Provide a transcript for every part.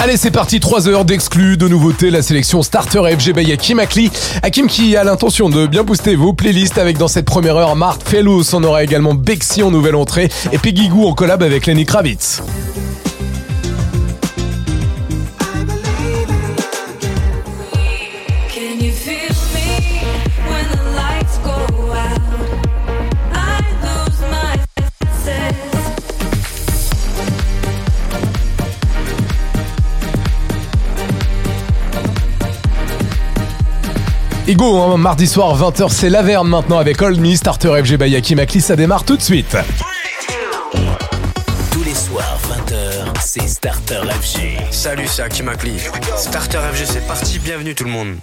Allez, c'est parti, 3 heures d'exclus, de nouveautés, la sélection Starter FG by Hakim Akli. Hakim qui a l'intention de bien booster vos playlists avec dans cette première heure Mark Fellows, on aura également Bexy en nouvelle entrée et Peggy Goo en collab avec Lenny Kravitz. Go, hein, mardi soir 20h, c'est Laverne maintenant avec Old Me, Starter FG by Hakim Akli, ça démarre tout de suite. Tous les soirs, 20h, c'est Starter FG. Salut, c'est Hakim Akli. Starter FG, c'est parti. Bienvenue tout le monde.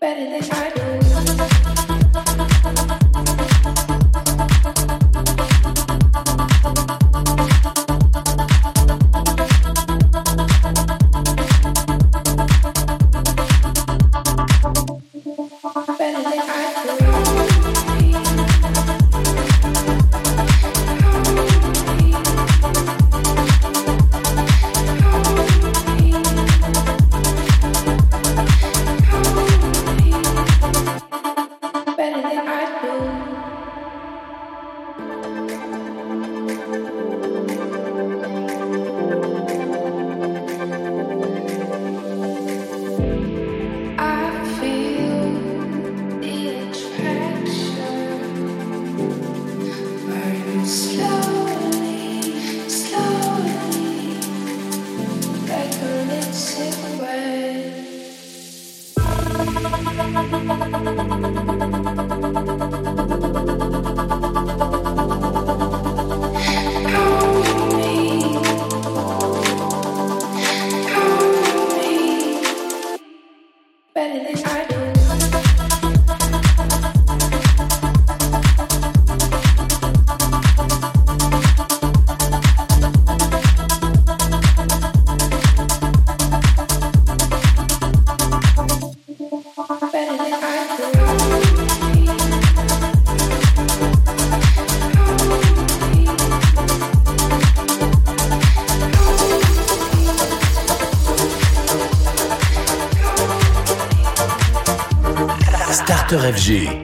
Better than I do. FG.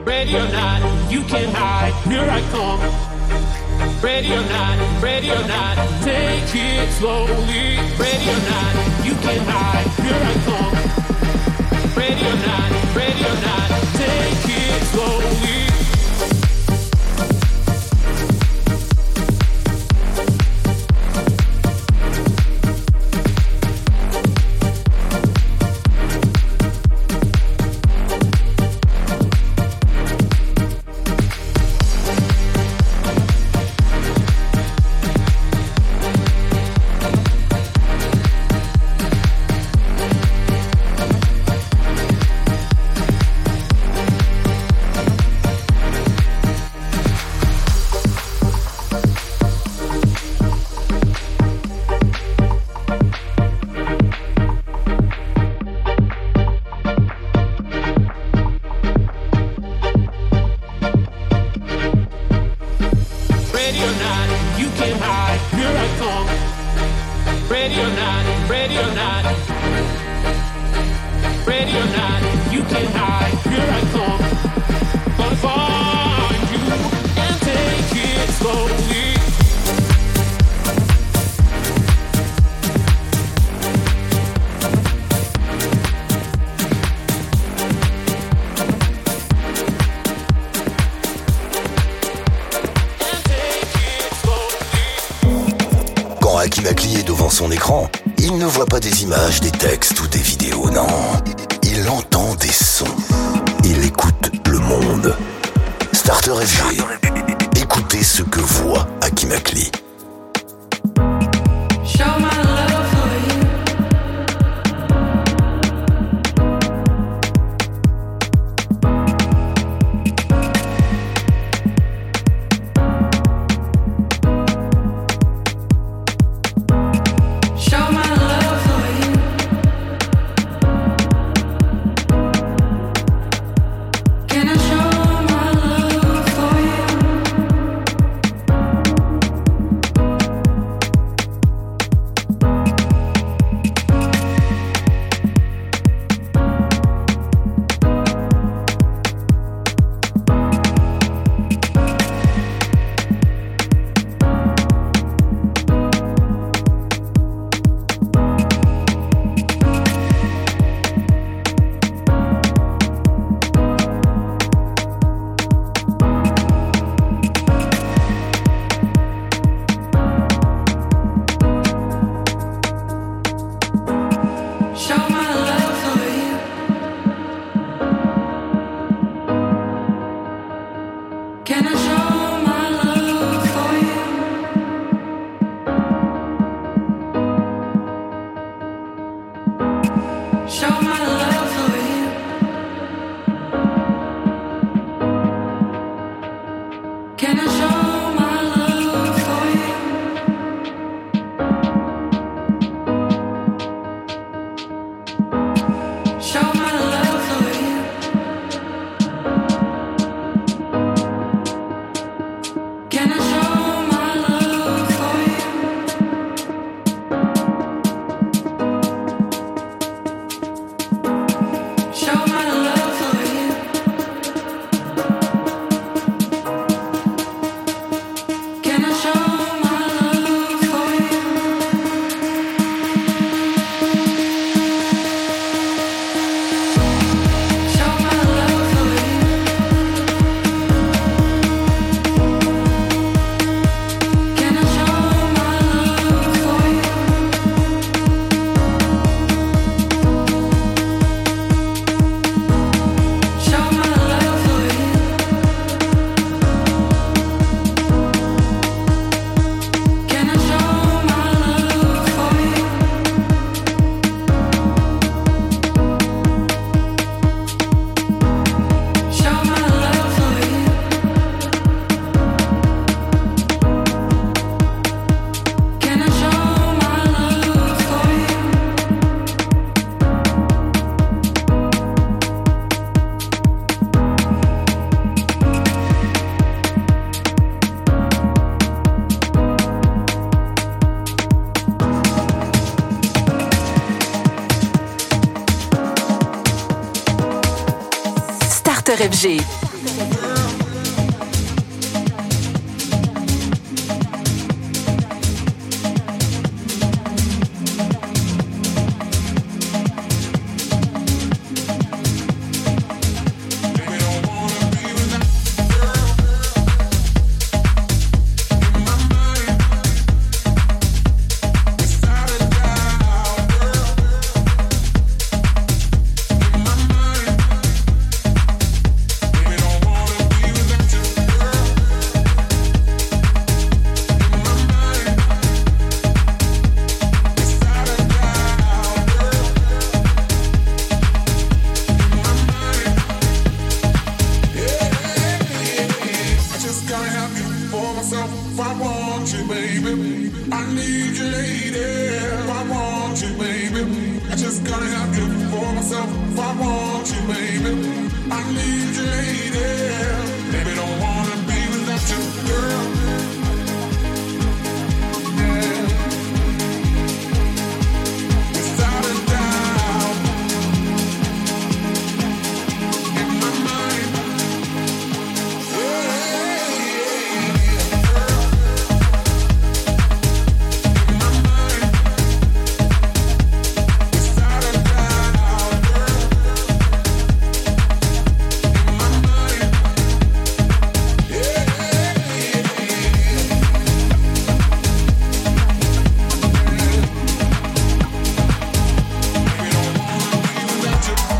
FG.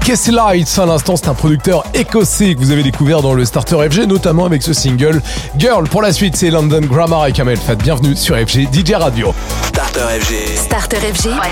Casey Lights à l'instant, c'est un producteur écossais que vous avez découvert dans le Starter FG, notamment avec ce single Girl. Pour la suite, c'est London Grammar et Kamel Fat. Bienvenue sur FG DJ Radio. Starter FG. Starter FG. By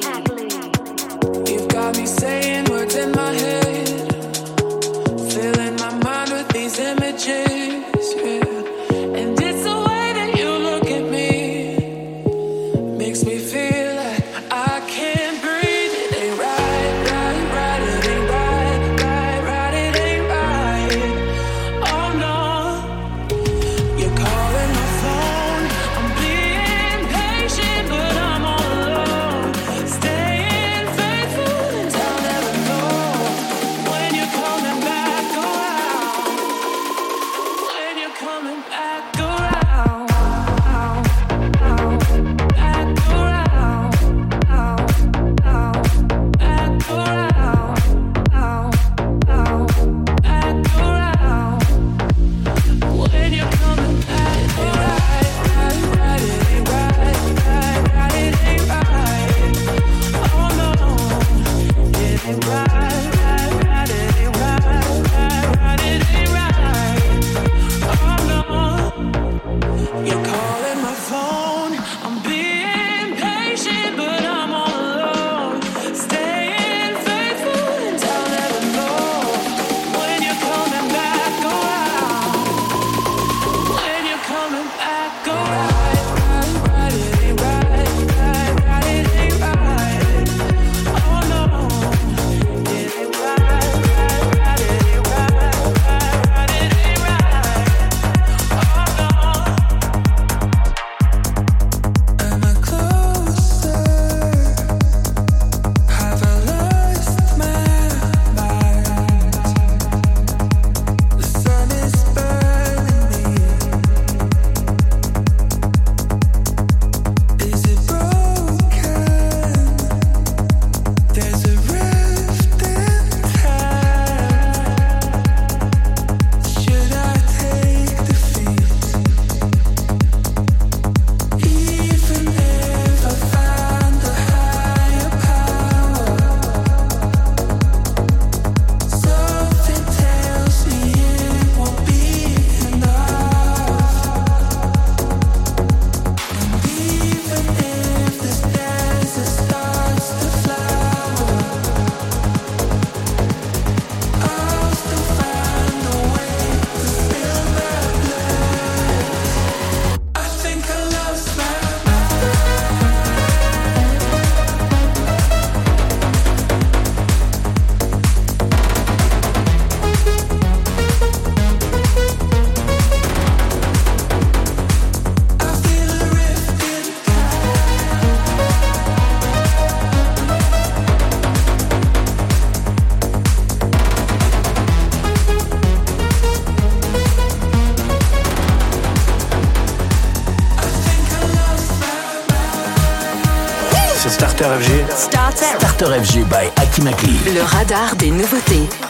Starter FG. Starter. FG by. Le radar des nouveautés.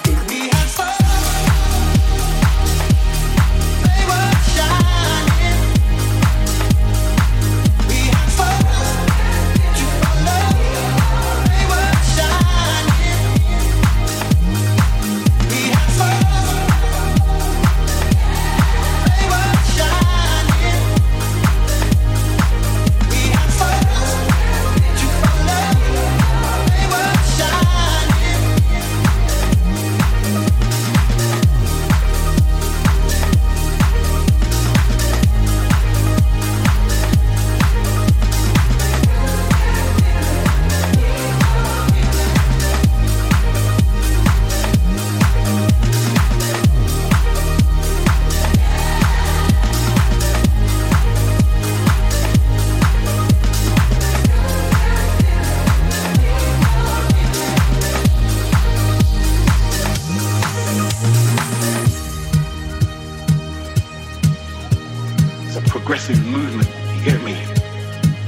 Progressive movement, you get me?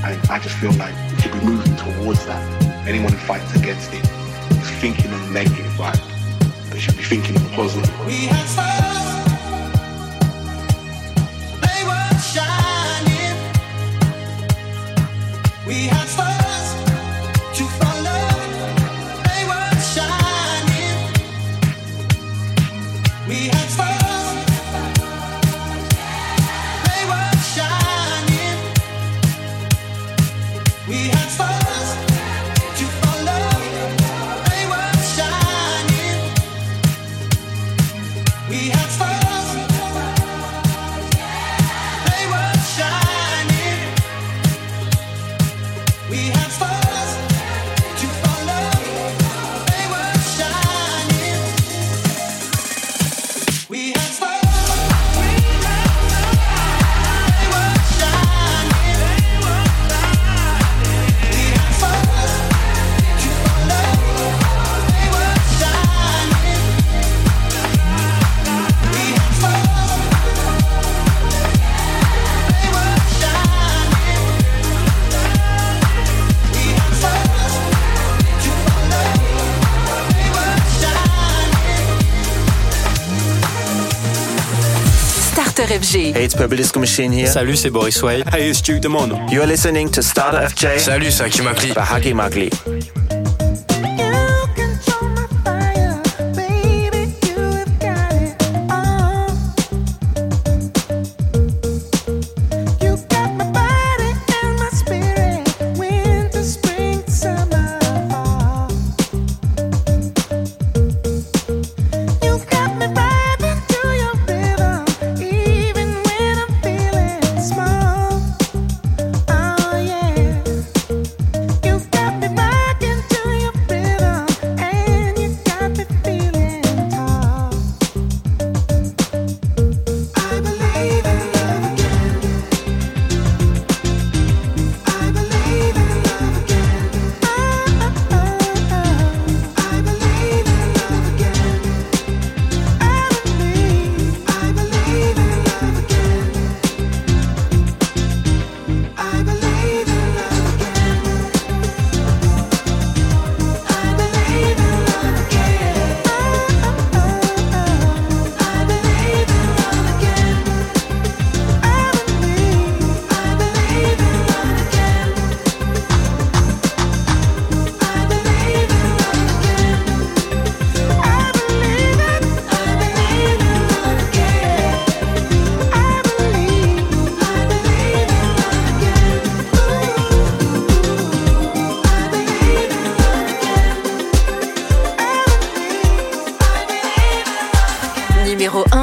And I just feel like we should be moving towards that. Anyone who fights against it is thinking on negative vibe. They should be thinking on positive. FG. Hey, it's Purple Disco Machine here. Salut, c'est Boris Way. Hey, it's Duke Demono. You're listening to Starter FJ. Salut, c'est Hakim Akli. By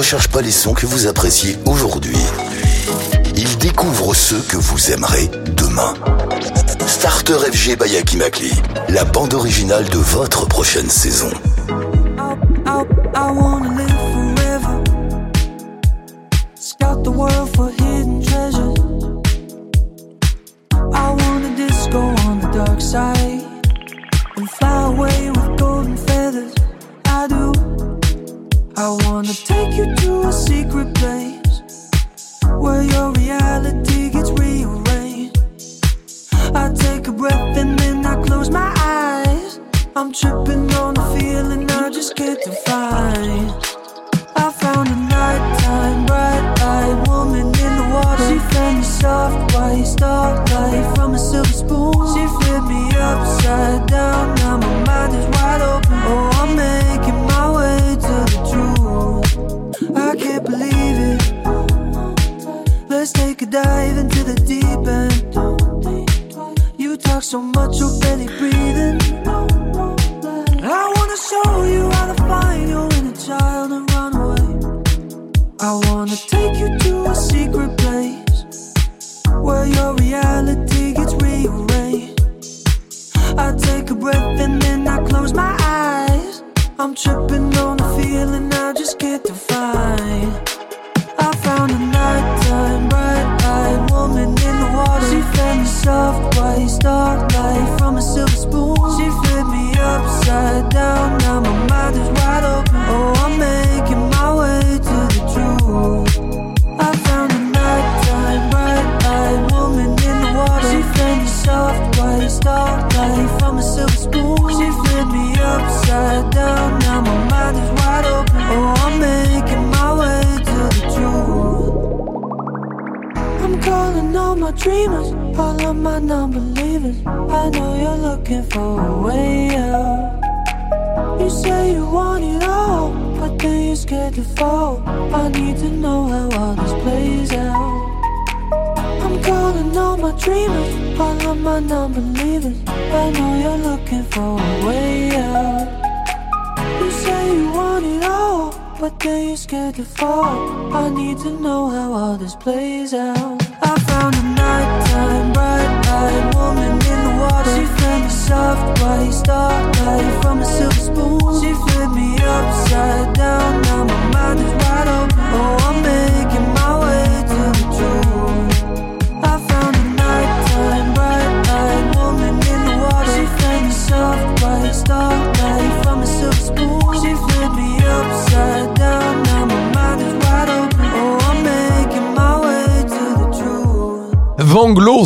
Ne recherche pas les sons que vous appréciez aujourd'hui. Il découvre ceux que vous aimerez demain. Starter FG by Akimakli, la bande originale de votre prochaine saison.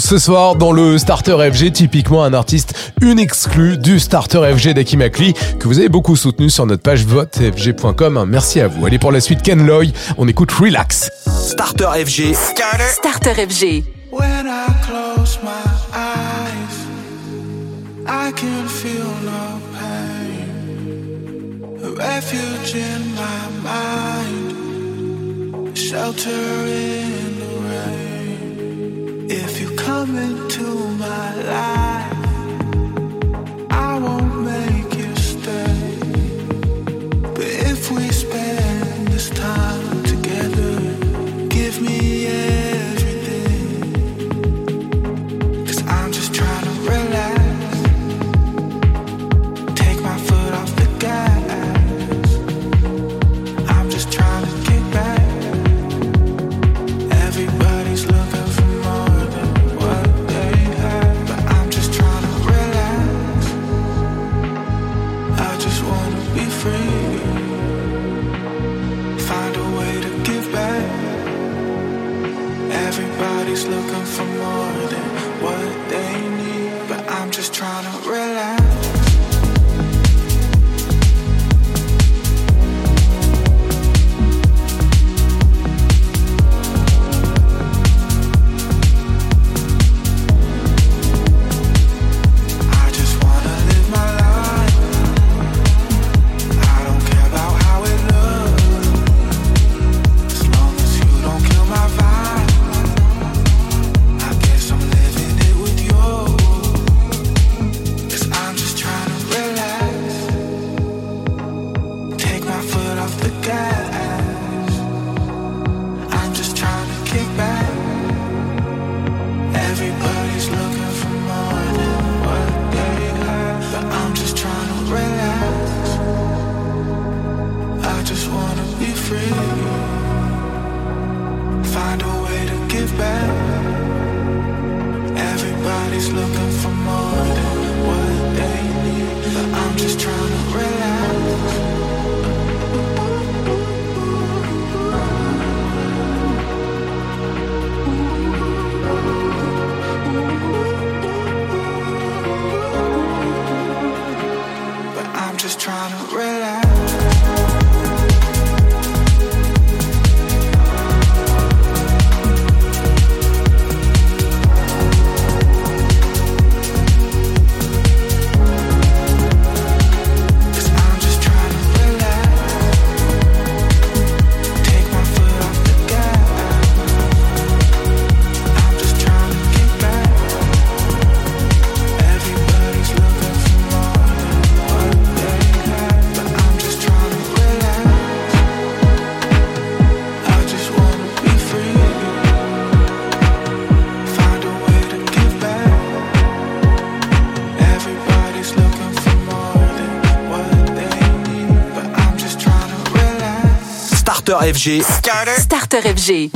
ce soir dans le Starter FG, typiquement un artiste, une exclue du Starter FG d'Akimakli, que vous avez beaucoup soutenu sur notre page votefg.com. Merci à vous. Allez pour la suite, Ken Loy, on écoute Relax. Starter FG. Starter, FG. When I close my eyes, I can feel no pain. Refuge in my mind, shelter in. coming to Starter FG. Starter, Starter FG.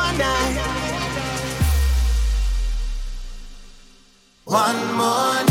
One night. One more night.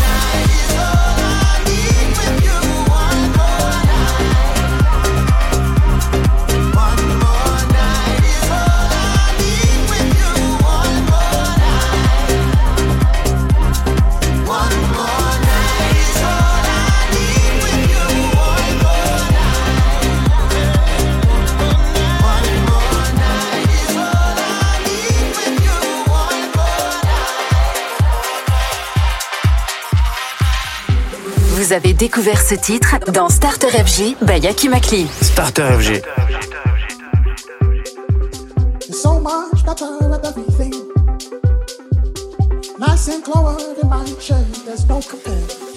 Vous avez découvert ce titre dans Starter FG by Yaki Makli. Starter FG. There's so much better with everything. Nice and clover in my shirt, there's no compare.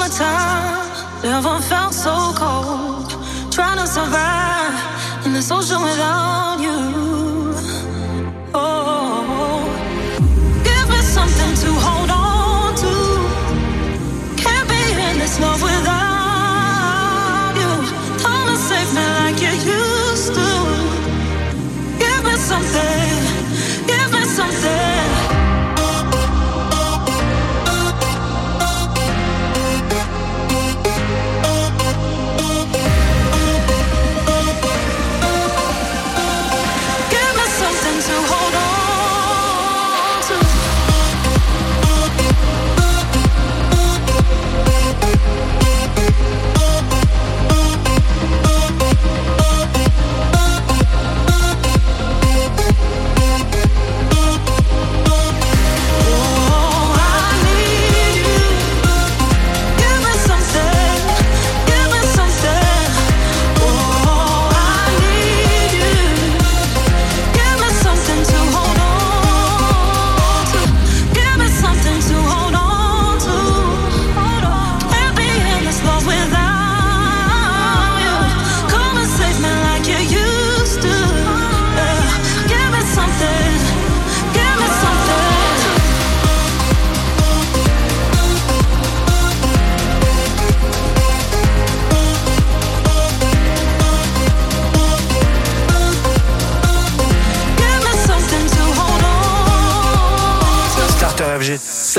summertime, never felt so cold. Trying to survive in the ocean without you.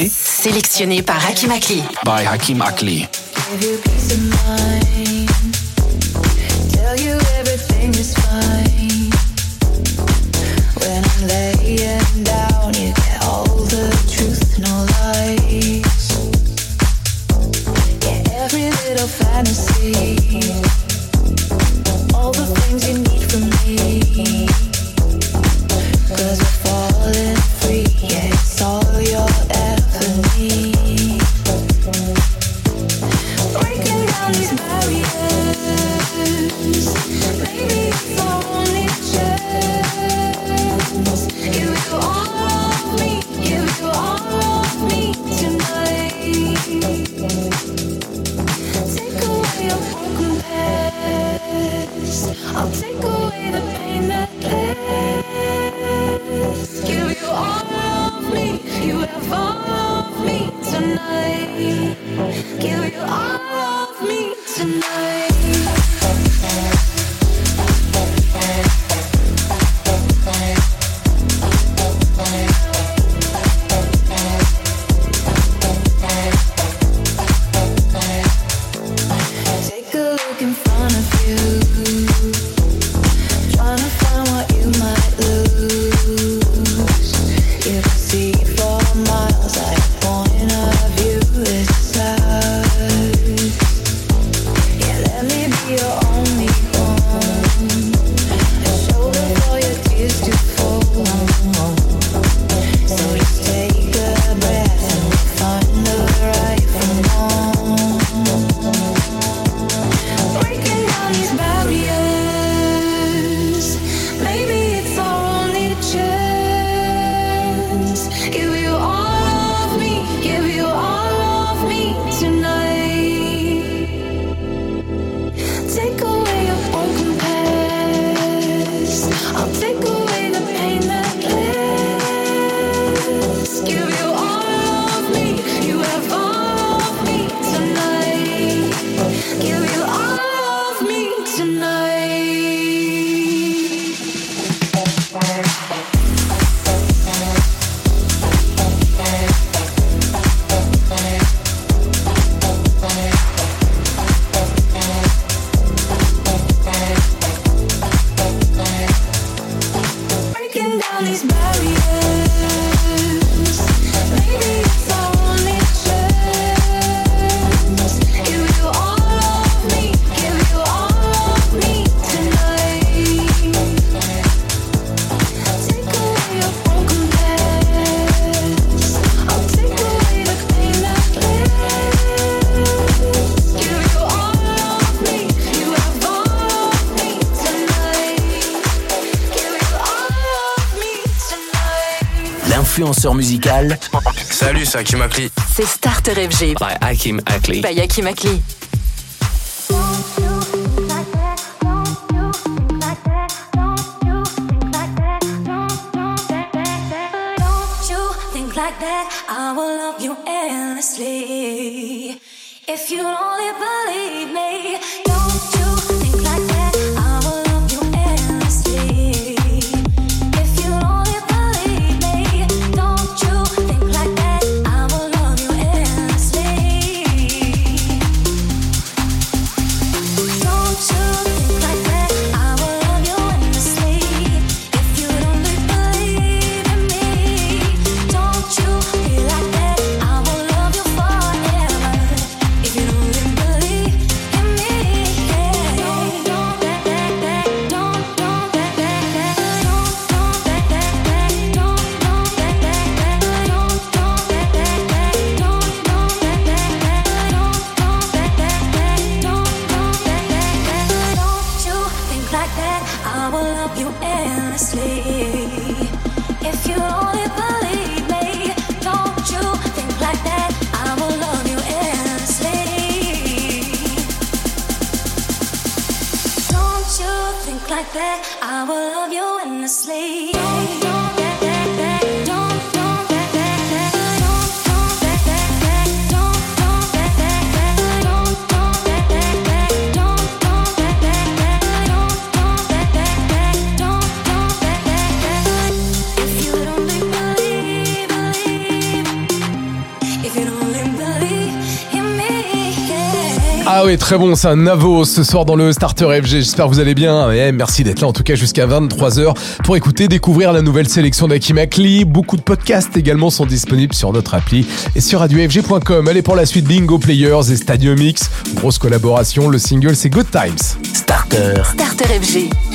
Sélectionné par Hakim Akli. influenceur musical. Salut, c'est Hakim Akli. C'est Starter FG. By Hakim Akli. Ben, By Hakim Akli. like that, I will love you endlessly. If you only believe. Très bon ça, Navo, ce soir dans le Starter FG. J'espère que vous allez bien. Et merci d'être là, en tout cas jusqu'à 23h, pour écouter, découvrir la nouvelle sélection d'Akim Akli. Beaucoup de podcasts également sont disponibles sur notre appli et sur radiofg.com. Allez pour la suite Bingo Players et Stadium X. Grosse collaboration, le single c'est Good Times. Starter. Starter FG.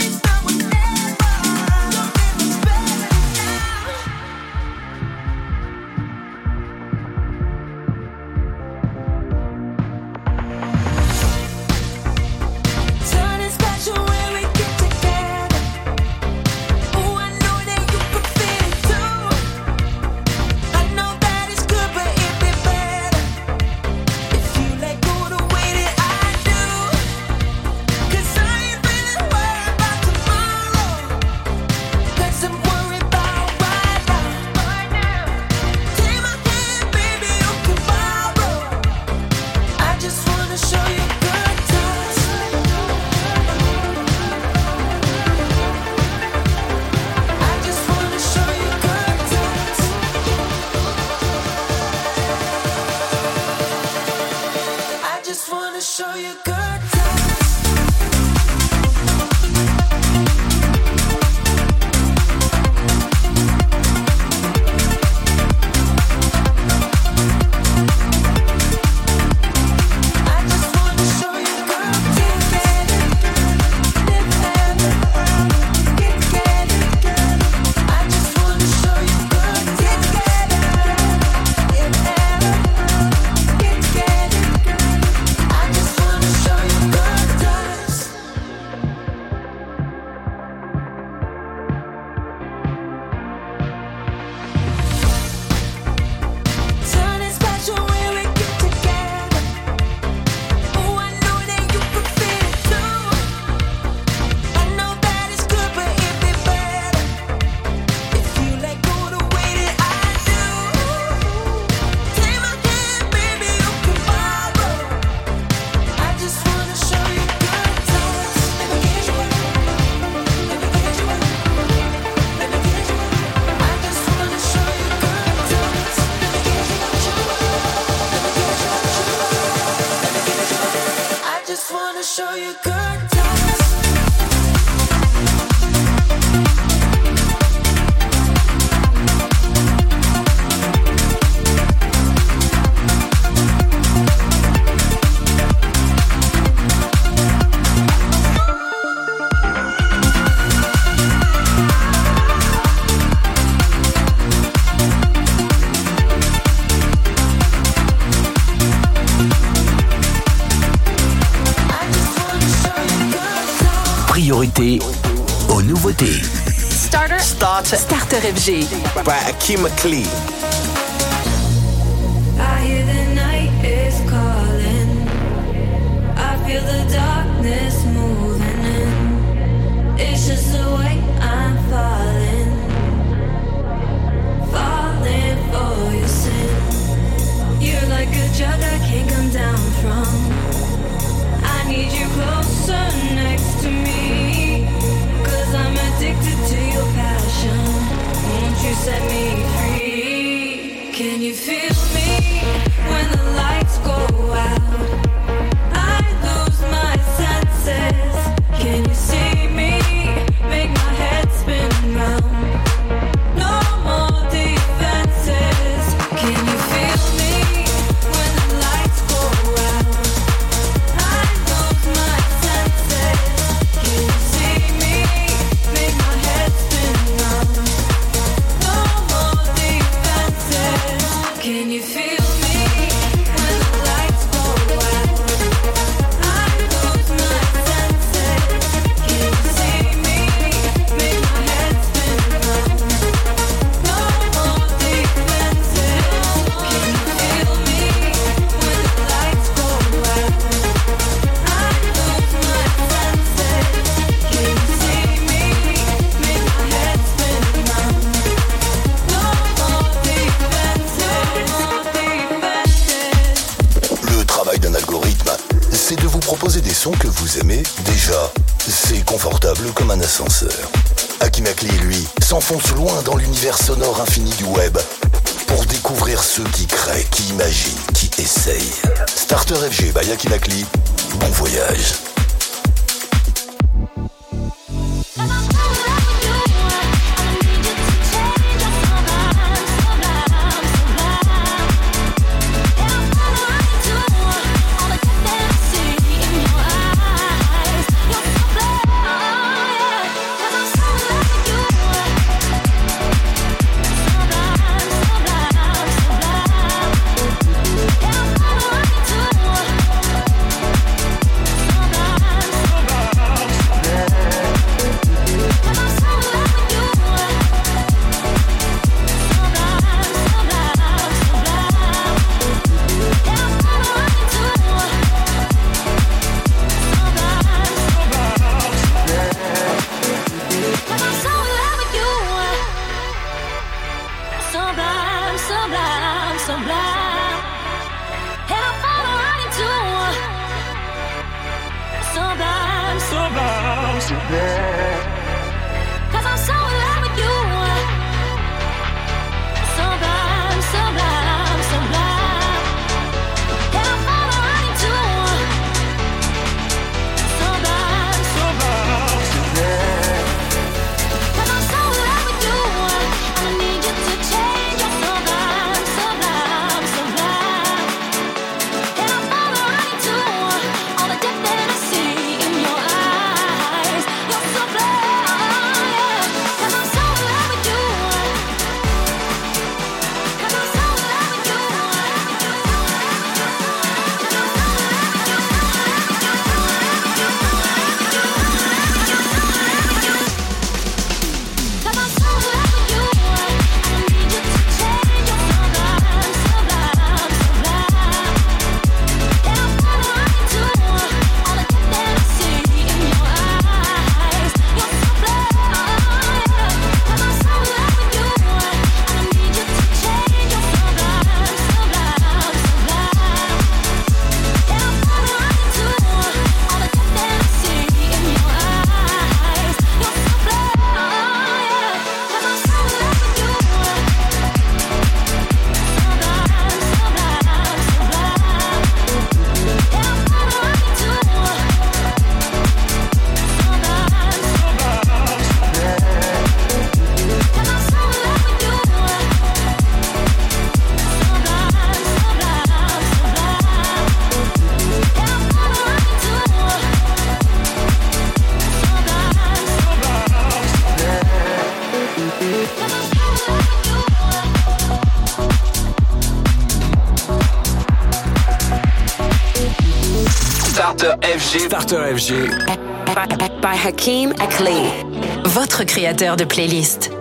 FG by Akima Klee. FG. Starter FG. By Hakim Akli. Votre créateur de playlist.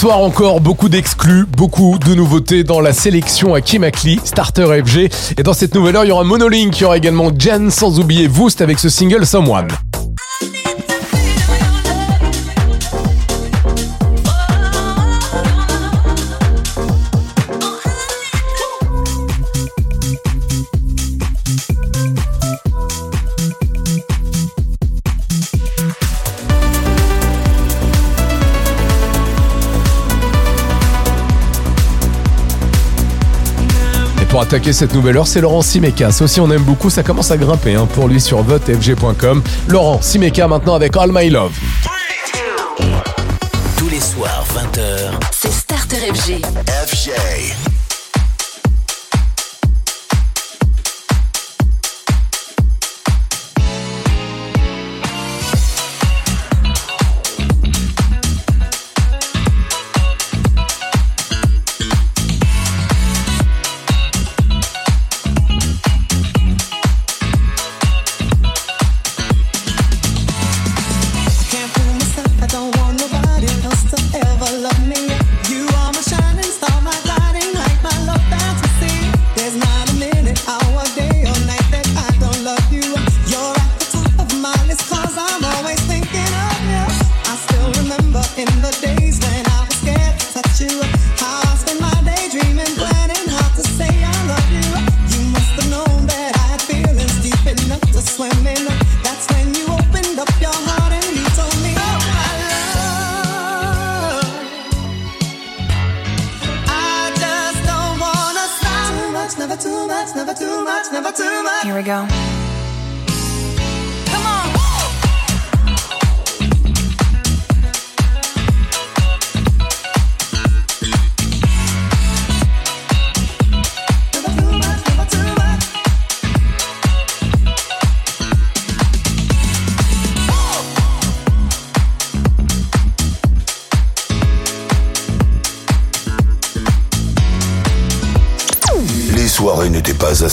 Soir encore, beaucoup d'exclus, beaucoup de nouveautés dans la sélection à Kimakli, Starter FG. Et dans cette nouvelle heure, il y aura Monolink, il y aura également Jen, sans oublier Voost avec ce single Someone. Attaquer cette nouvelle heure, c'est Laurent Simeka. Ça aussi, on aime beaucoup, ça commence à grimper hein, pour lui sur votefg.com. Laurent Simeka maintenant avec All My Love. Tous les soirs, 20h. C'est Starter FG. FJ.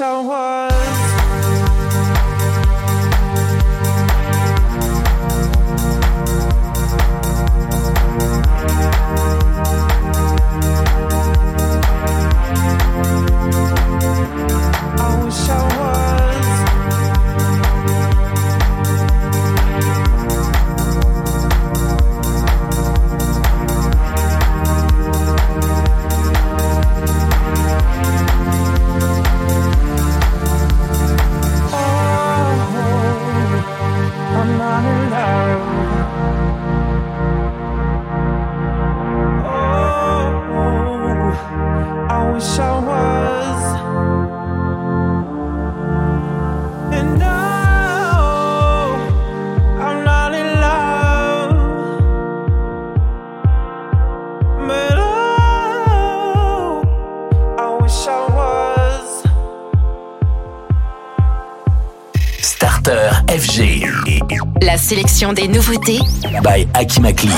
I wish sélection des nouveautés By Hakim Akli.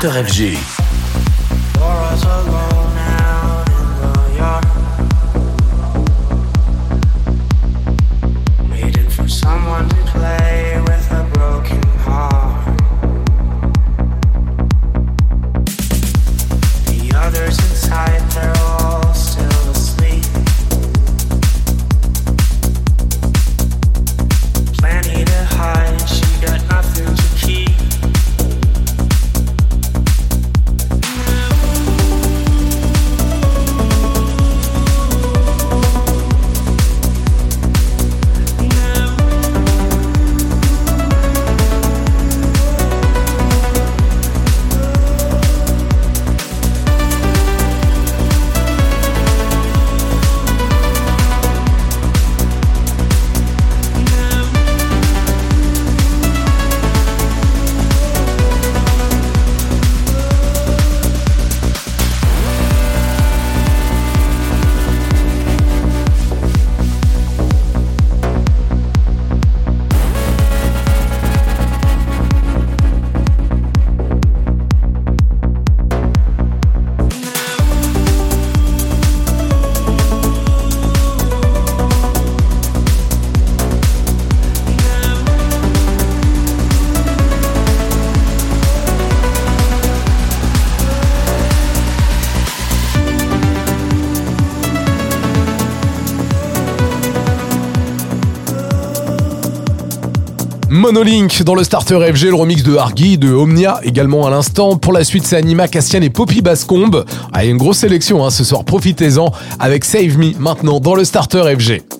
Starter FG. Monolink dans le starter FG, le remix de Hargy, de Omnia également à l'instant. Pour la suite, c'est Anima, Castian et Poppy Bascombe. Ah, une grosse sélection hein, ce soir, profitez-en avec Save Me maintenant dans le starter FG.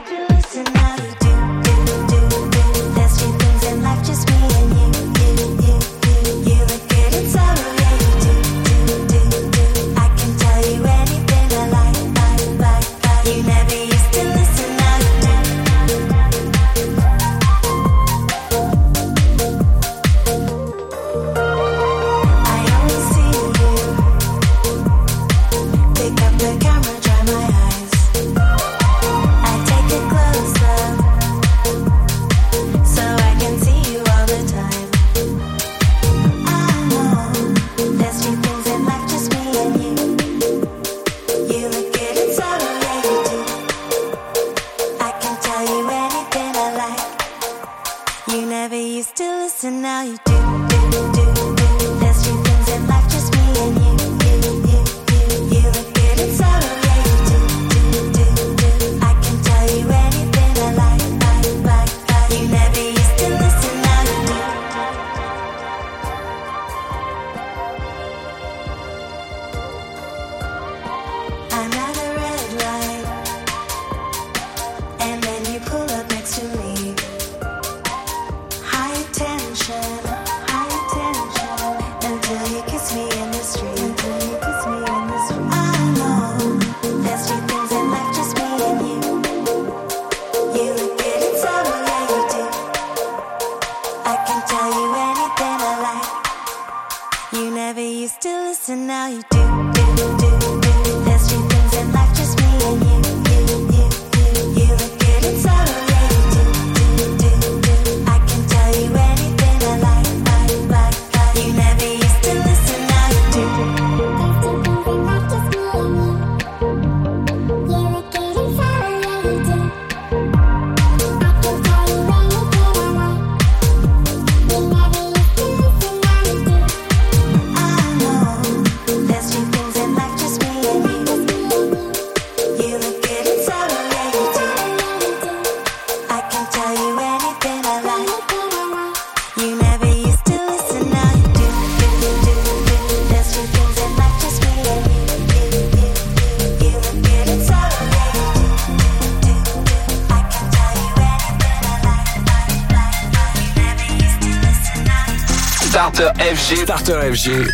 Starter FG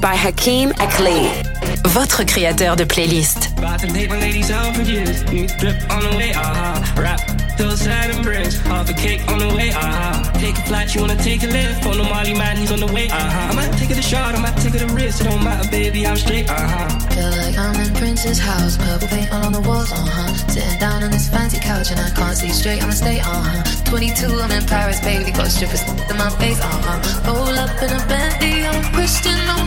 by Hakim Akli. Votre créateur de playlist. About to date ladies out for years. New drip on the way. Ah, uh Rap those satin bricks. Half a cake on the way. Uh-huh. Take a flight, you wanna take a lift. On the Molly man, he's on the way. Uh-huh. I might take it a shot, I might take it a risk. It don't matter, baby, I'm straight, aha. Feel like I'm in Prince's house. Purple paint all on the walls, uh huh. Sitting down on this fancy couch and I can't see straight, I'ma stay on. Uh-huh. 22, I'm in Paris, baby, got strippers in my face, uh huh. Roll up in a bendy, I'm Christian, no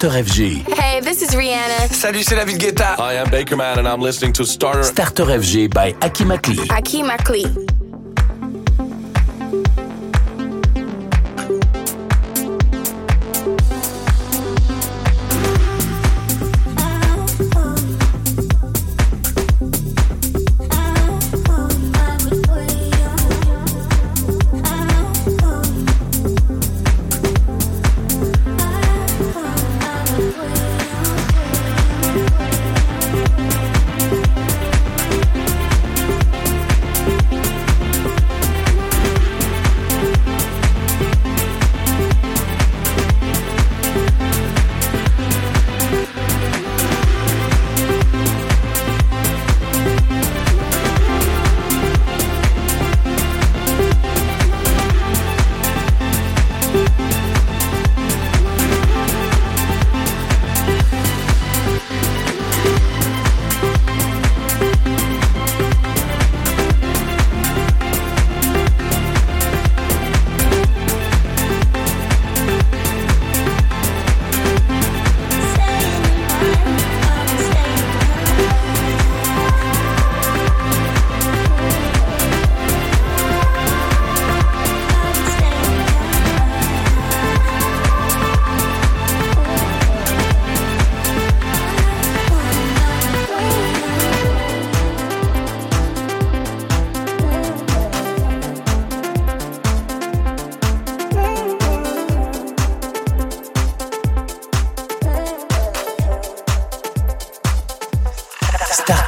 Starter FG. Hey, this is Rihanna. Salut, c'est David Guetta. I am Baker Man and I'm listening to Starter. Starter FG by Aki Makli. Aki Akli.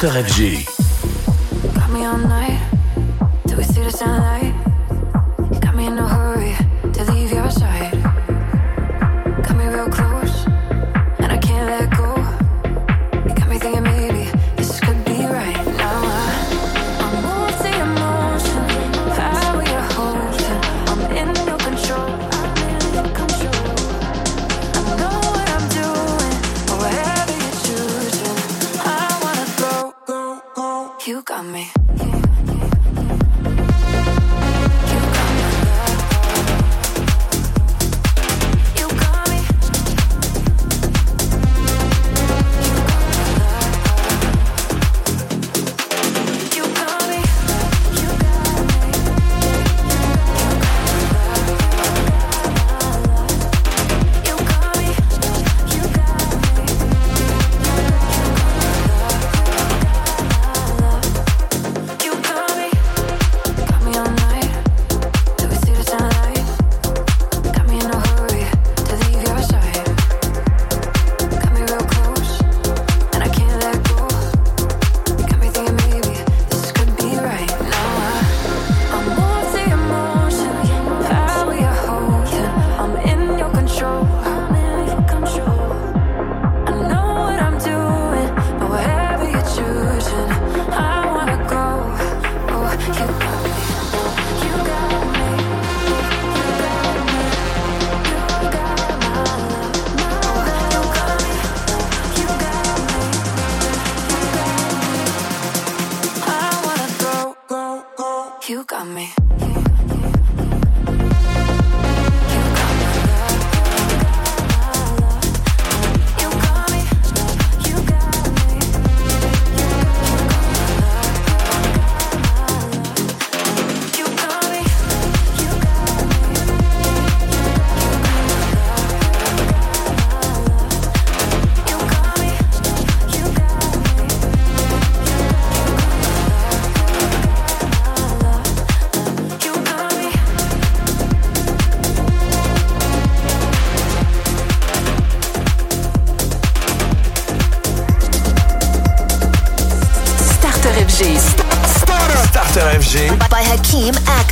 Starter FG.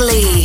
Glee.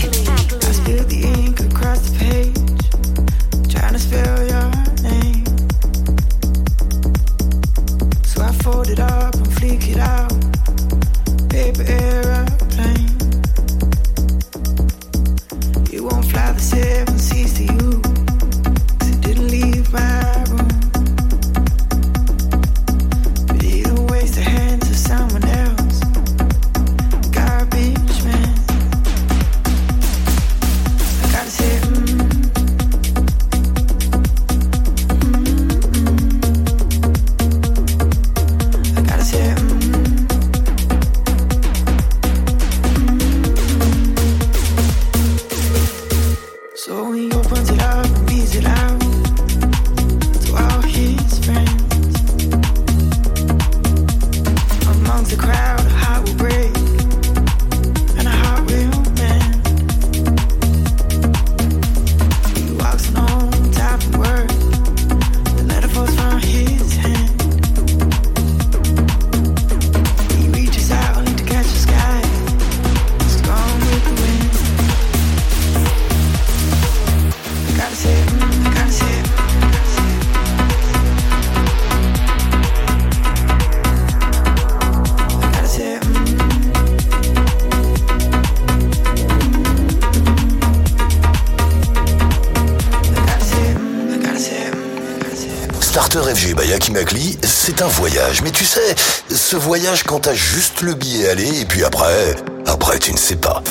Mais tu sais, ce voyage quand t'as juste le billet aller et puis après, après tu ne sais pas.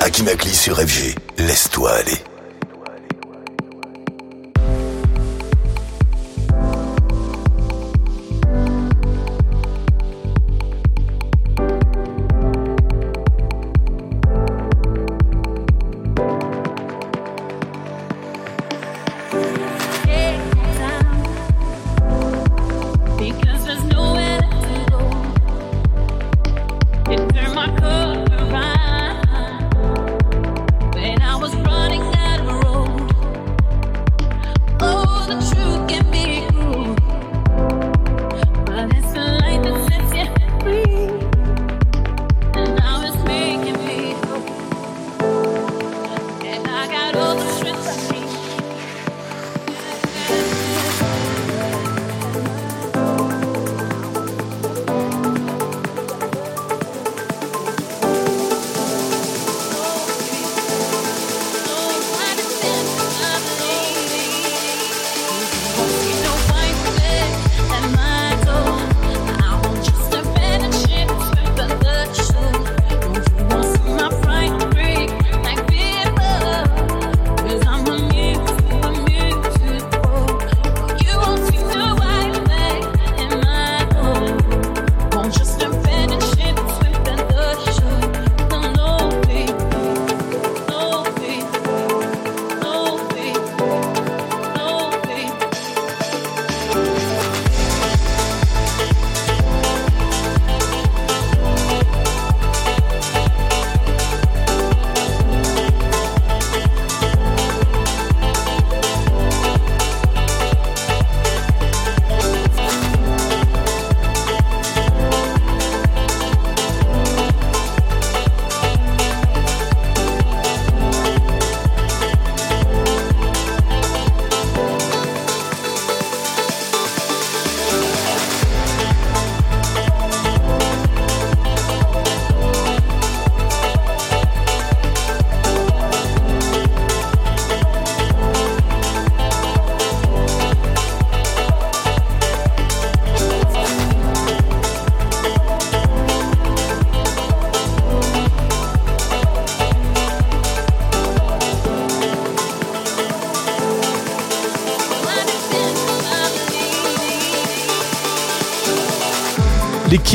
Akimakli sur FG, laisse-toi aller.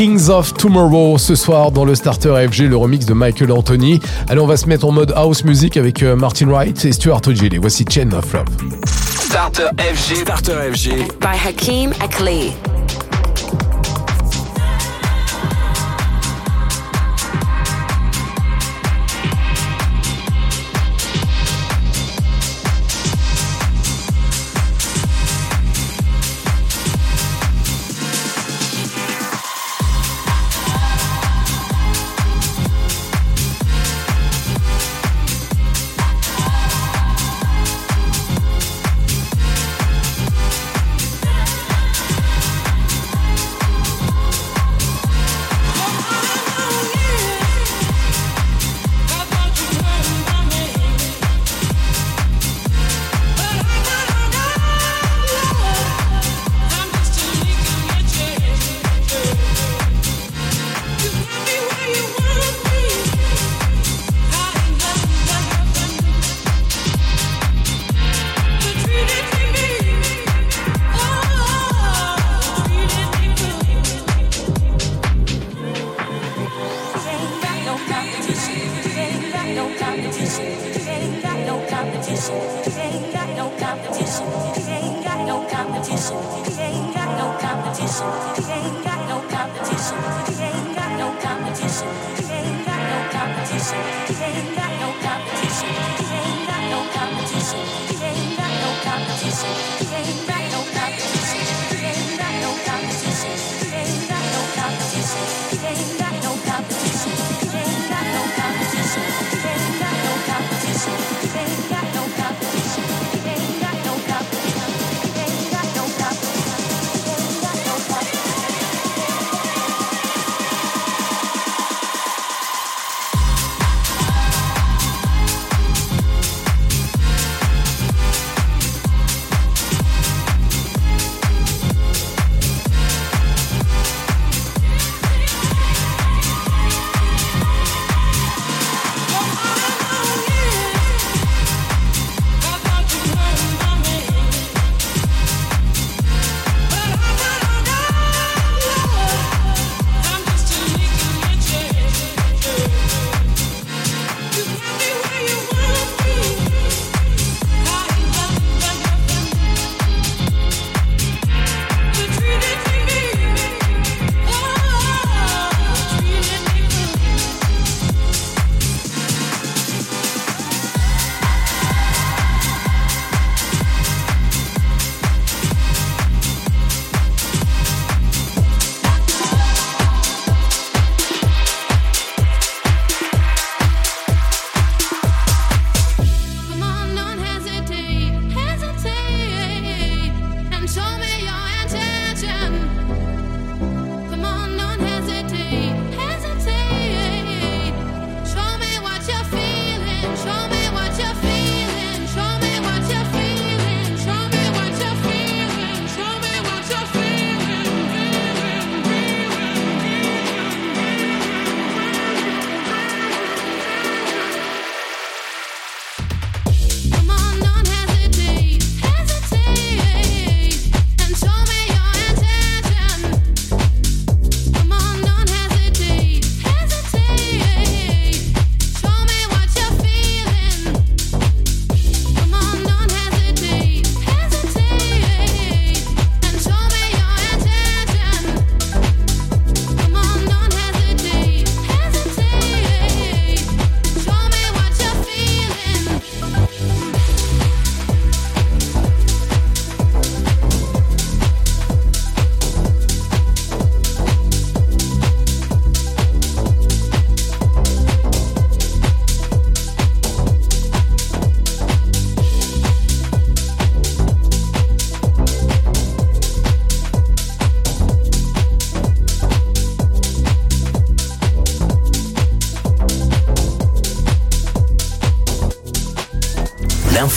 Kings of Tomorrow ce soir dans le Starter FG, le remix de Michael Anthony. Allez, on va se mettre en mode house music avec euh, Martin Wright et Stuart Ogilvy. Voici Chain of Love. Starter FG, Starter FG, by Hakim Akli.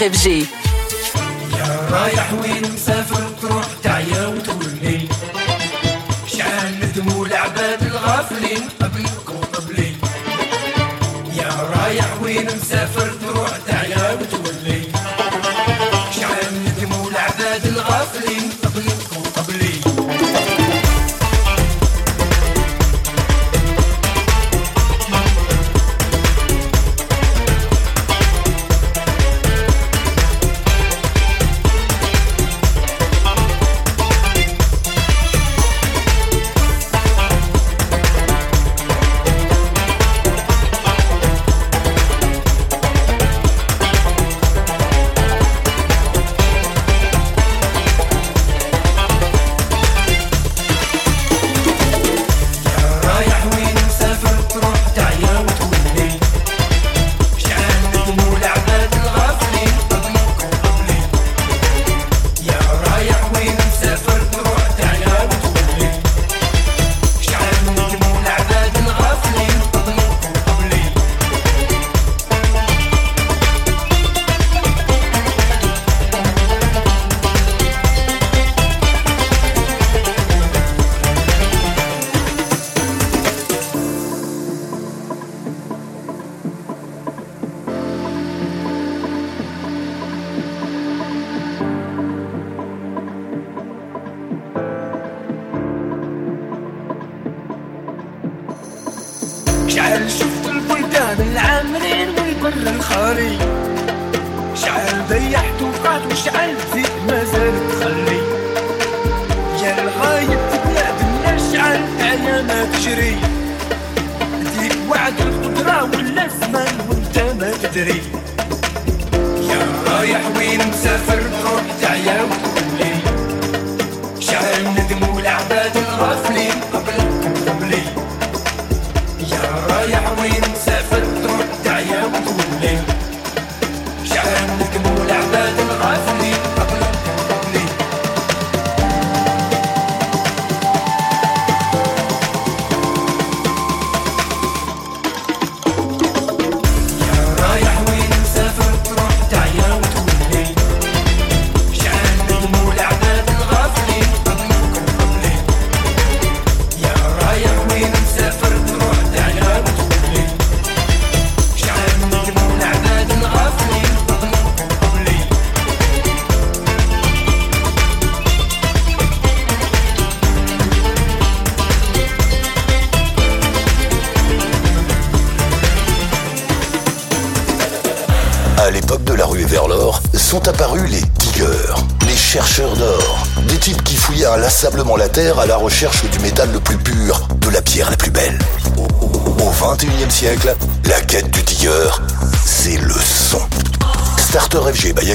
RFG.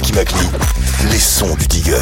Jackie Macni, les sons du Tiger.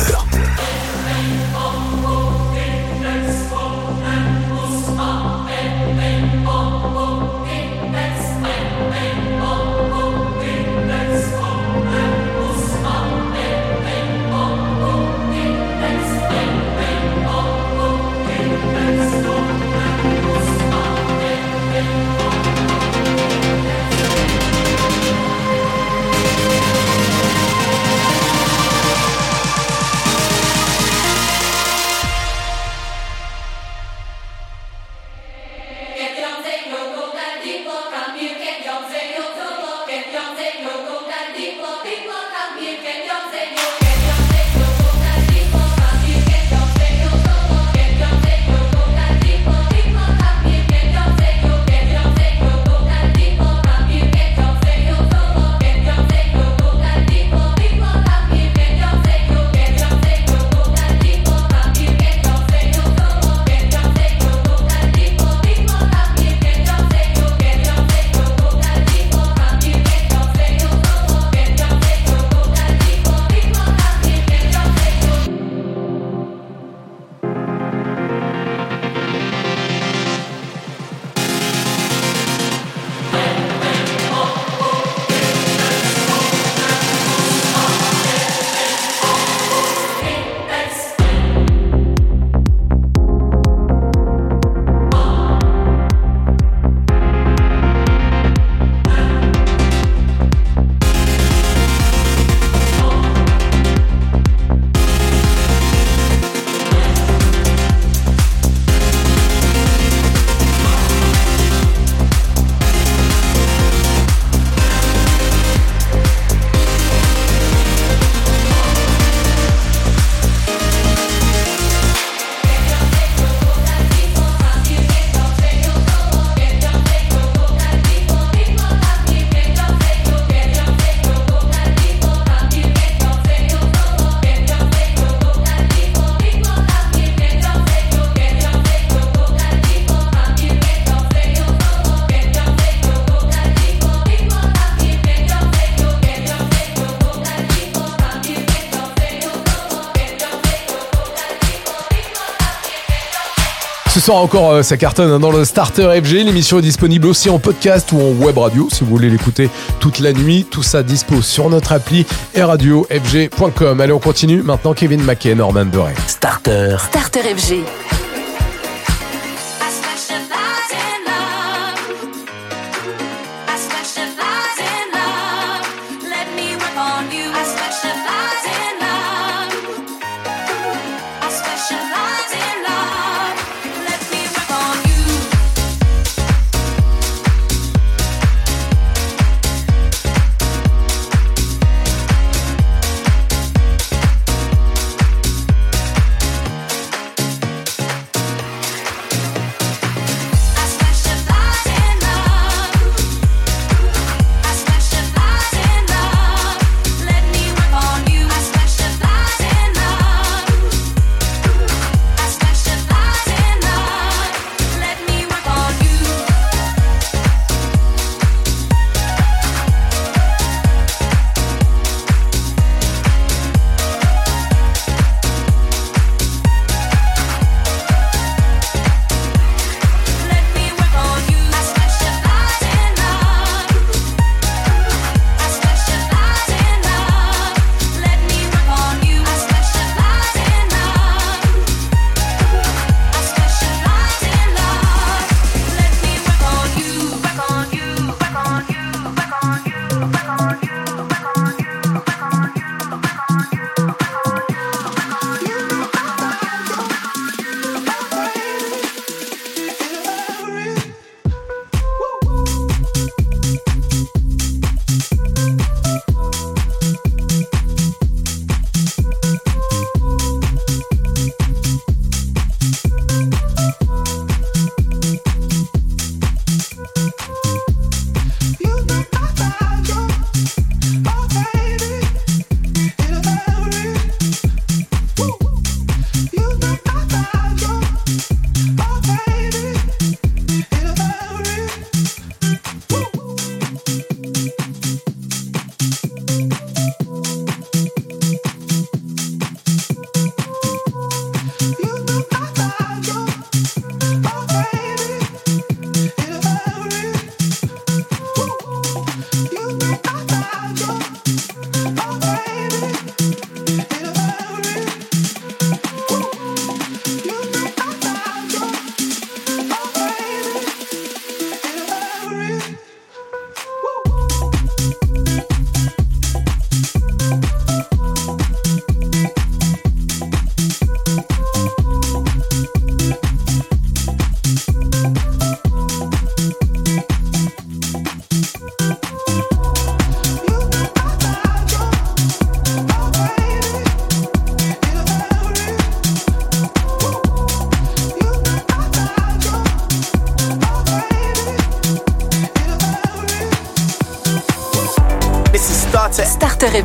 sort encore, euh, ça cartonne hein, dans le Starter FG. L'émission est disponible aussi en podcast ou en web radio si vous voulez l'écouter toute la nuit. Tout ça dispo sur notre appli et radiofg.com. Allez, on continue maintenant. Kevin McKay, Norman Doré. Starter. Starter FG.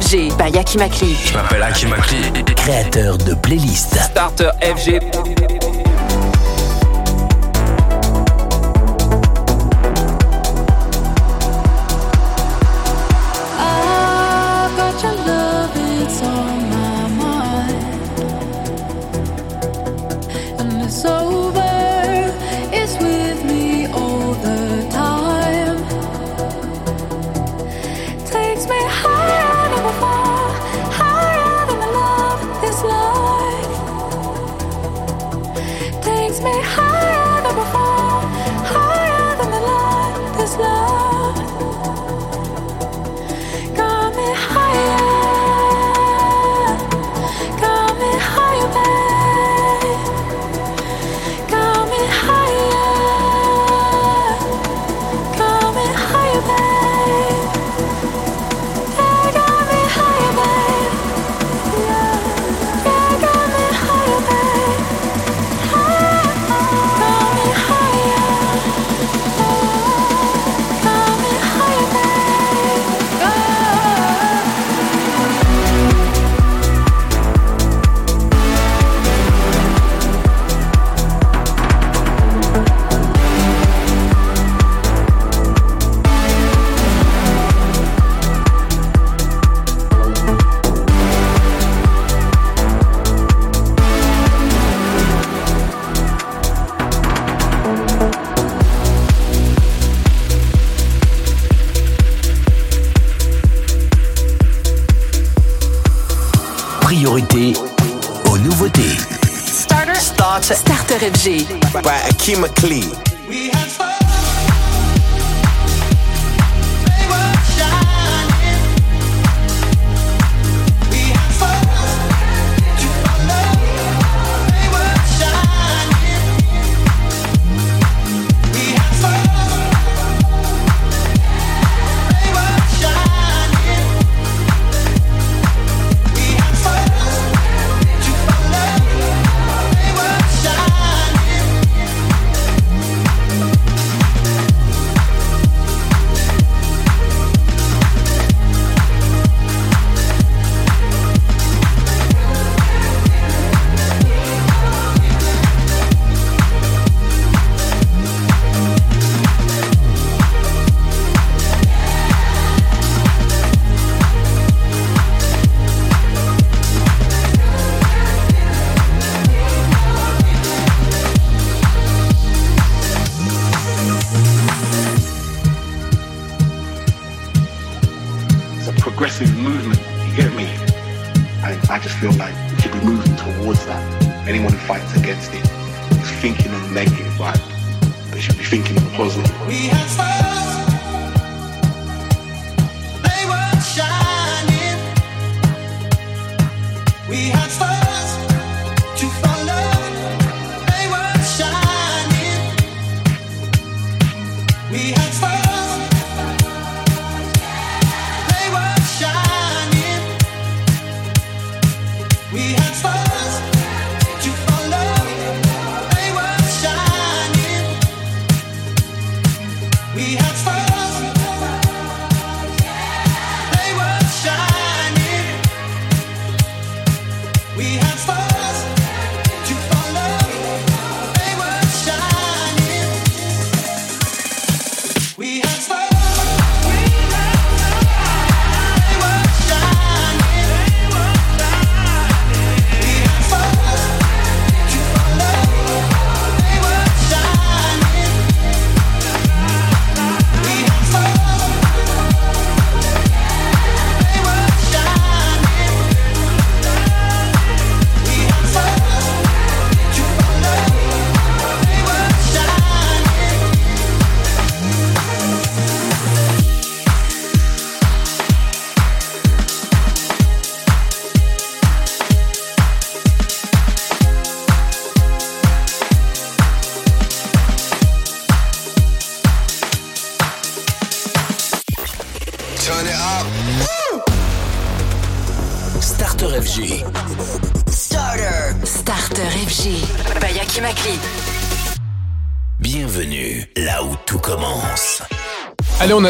FG by Je m'appelle Akimakli, créateur de playlists. Starter FG.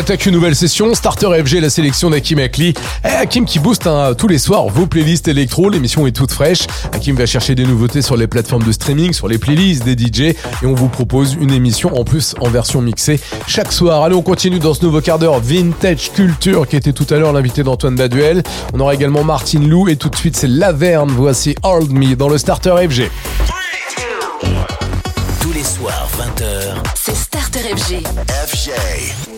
Attaque une nouvelle session. Starter FG, la sélection d'Hakim Akli. Eh, Hakim qui booste hein, tous les soirs vos playlists électro. L'émission est toute fraîche. Hakim va chercher des nouveautés sur les plateformes de streaming, sur les playlists des DJ. Et on vous propose une émission en plus en version mixée chaque soir. Allez, on continue dans ce nouveau quart d'heure Vintage Culture qui était tout à l'heure l'invité d'Antoine Baduel. On aura également Martine Lou et tout de suite c'est Laverne. Voici Hold Me dans le Starter FG. Tous les soirs, 20h. C'est Starter FG. FG.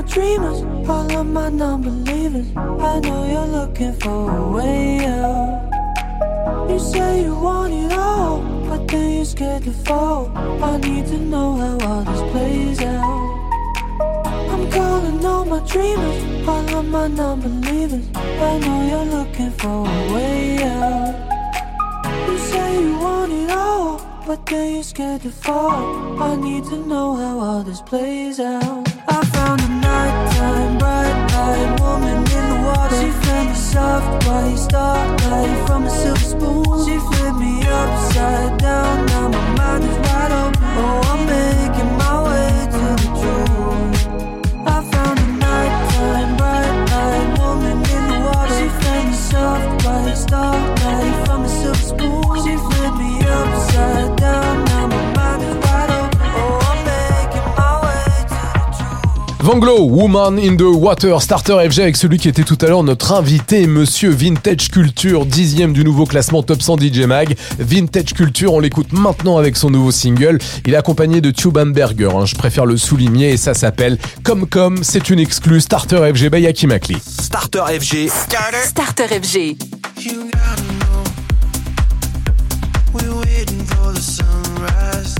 my dreamers, all of my non-believers. I know you're looking for a way out. You say you want it all, but then you're scared to fall. I need to know how all this plays out. I'm calling all my dreamers, all of my non-believers. I know you're looking for a way out. You say you want it all, but then you're scared to fall. I need to know how all this plays out. Found a nighttime bright-eyed woman in the water. She fed me soft white starlight from a silver spoon. She flipped me upside down. Now my mind is wide open. Oh, I'm making my way to the truth. I found a nighttime bright-eyed woman in the water. She fed me soft white starlight from a silver spoon. She flipped me upside down. Now Vanglo, Woman in the Water, Starter FG avec celui qui était tout à l'heure notre invité, Monsieur Vintage Culture, dixième du nouveau classement Top 100 DJ Mag. Vintage Culture, on l'écoute maintenant avec son nouveau single. Il est accompagné de Tubenberger, hein, je préfère le souligner, et ça s'appelle Comme Comme. C'est une exclue Starter FG by Yaki Makli. Starter FG. Starter FG. We're waiting for the sunrise.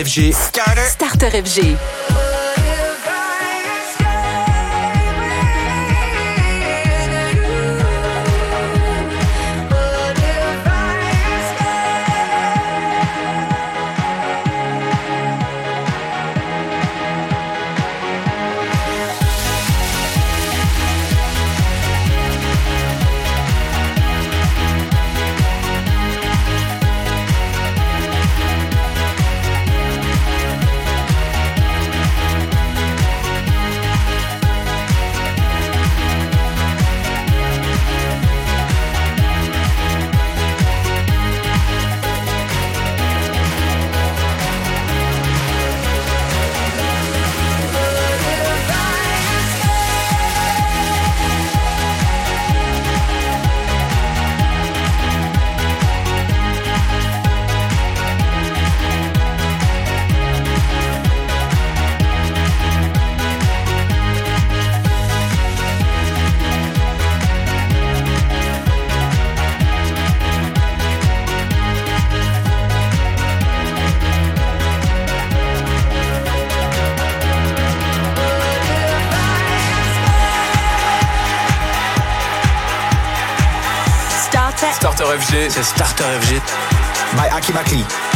FG. Starter FG. C'est Starter FG. By Aki Bakli.